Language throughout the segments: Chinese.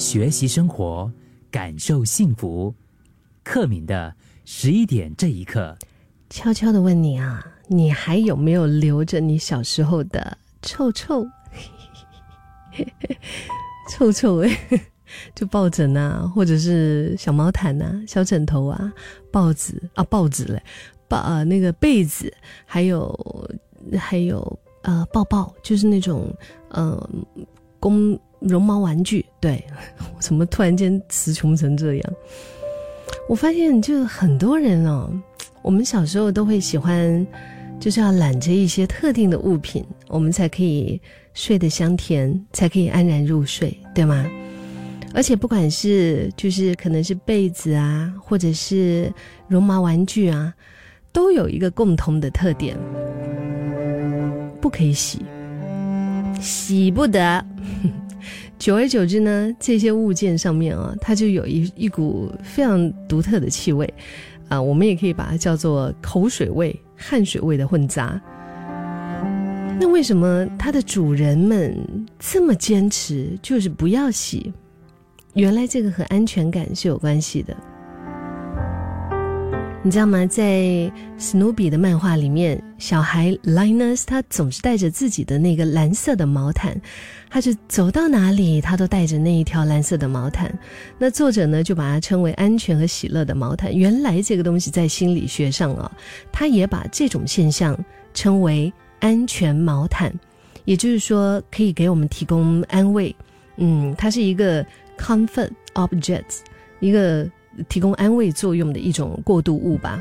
学习生活，感受幸福。克敏的十一点这一刻，悄悄的问你啊，你还有没有留着你小时候的臭臭？臭臭哎，就抱枕啊，或者是小毛毯呐、小枕头啊、报纸啊、报纸嘞，抱啊那个被子，还有还有呃抱抱，就是那种呃公绒毛玩具。对，怎么突然间词穷成这样？我发现就很多人哦，我们小时候都会喜欢，就是要揽着一些特定的物品，我们才可以睡得香甜，才可以安然入睡，对吗？而且不管是就是可能是被子啊，或者是绒毛玩具啊，都有一个共同的特点，不可以洗，洗不得。久而久之呢，这些物件上面啊，它就有一一股非常独特的气味，啊，我们也可以把它叫做口水味、汗水味的混杂。那为什么它的主人们这么坚持，就是不要洗？原来这个和安全感是有关系的。你知道吗？在史努比的漫画里面，小孩 Linus 他总是带着自己的那个蓝色的毛毯，他就走到哪里，他都带着那一条蓝色的毛毯。那作者呢，就把它称为安全和喜乐的毛毯。原来这个东西在心理学上啊，他也把这种现象称为安全毛毯，也就是说可以给我们提供安慰。嗯，它是一个 comfort objects，一个。提供安慰作用的一种过渡物吧。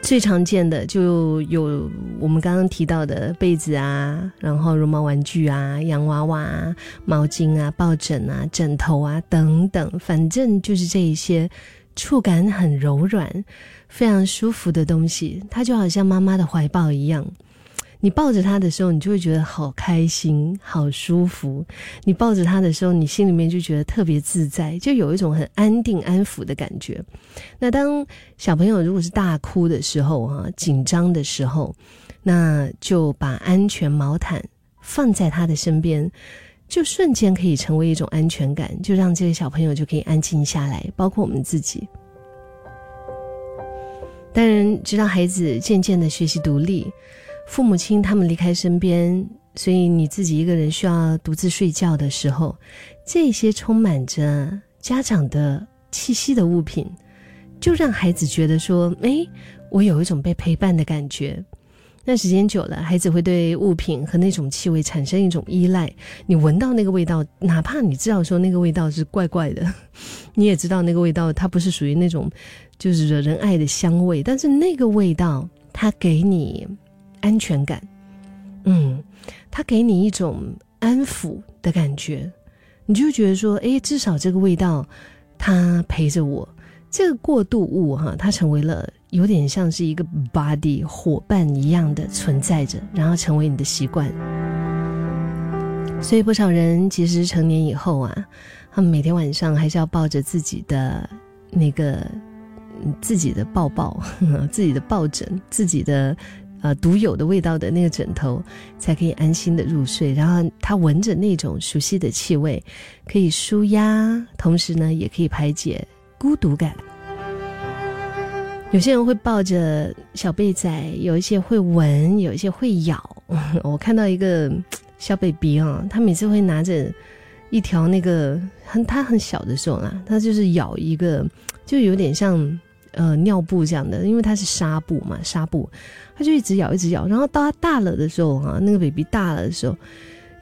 最常见的就有我们刚刚提到的被子啊，然后绒毛玩具啊、洋娃娃、啊、毛巾啊、抱枕啊、枕头啊等等，反正就是这一些触感很柔软、非常舒服的东西，它就好像妈妈的怀抱一样。你抱着他的时候，你就会觉得好开心、好舒服。你抱着他的时候，你心里面就觉得特别自在，就有一种很安定、安抚的感觉。那当小朋友如果是大哭的时候，哈，紧张的时候，那就把安全毛毯放在他的身边，就瞬间可以成为一种安全感，就让这个小朋友就可以安静下来，包括我们自己。当然，直到孩子渐渐的学习独立。父母亲他们离开身边，所以你自己一个人需要独自睡觉的时候，这些充满着家长的气息的物品，就让孩子觉得说：“哎，我有一种被陪伴的感觉。”那时间久了，孩子会对物品和那种气味产生一种依赖。你闻到那个味道，哪怕你知道说那个味道是怪怪的，你也知道那个味道它不是属于那种就是惹人爱的香味，但是那个味道它给你。安全感，嗯，它给你一种安抚的感觉，你就觉得说，哎，至少这个味道，它陪着我。这个过渡物哈，它成为了有点像是一个 body 伙伴一样的存在着，然后成为你的习惯。所以不少人其实成年以后啊，他们每天晚上还是要抱着自己的那个自己的抱抱，自己的抱枕，自己的。呃，独有的味道的那个枕头，才可以安心的入睡。然后他闻着那种熟悉的气味，可以舒压，同时呢，也可以排解孤独感。有些人会抱着小贝仔，有一些会闻，有一些会咬。我看到一个小 baby 啊，他每次会拿着一条那个很他很小的时候啊，他就是咬一个，就有点像。呃，尿布这样的，因为它是纱布嘛，纱布，它就一直咬，一直咬。然后到它大了的时候，哈，那个 baby 大了的时候，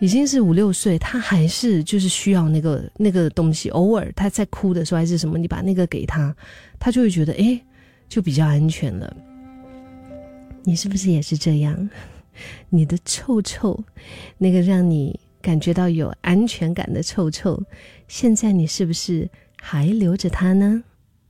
已经是五六岁，他还是就是需要那个那个东西。偶尔他在哭的时候还是什么，你把那个给他，他就会觉得哎，就比较安全了。你是不是也是这样？你的臭臭，那个让你感觉到有安全感的臭臭，现在你是不是还留着它呢？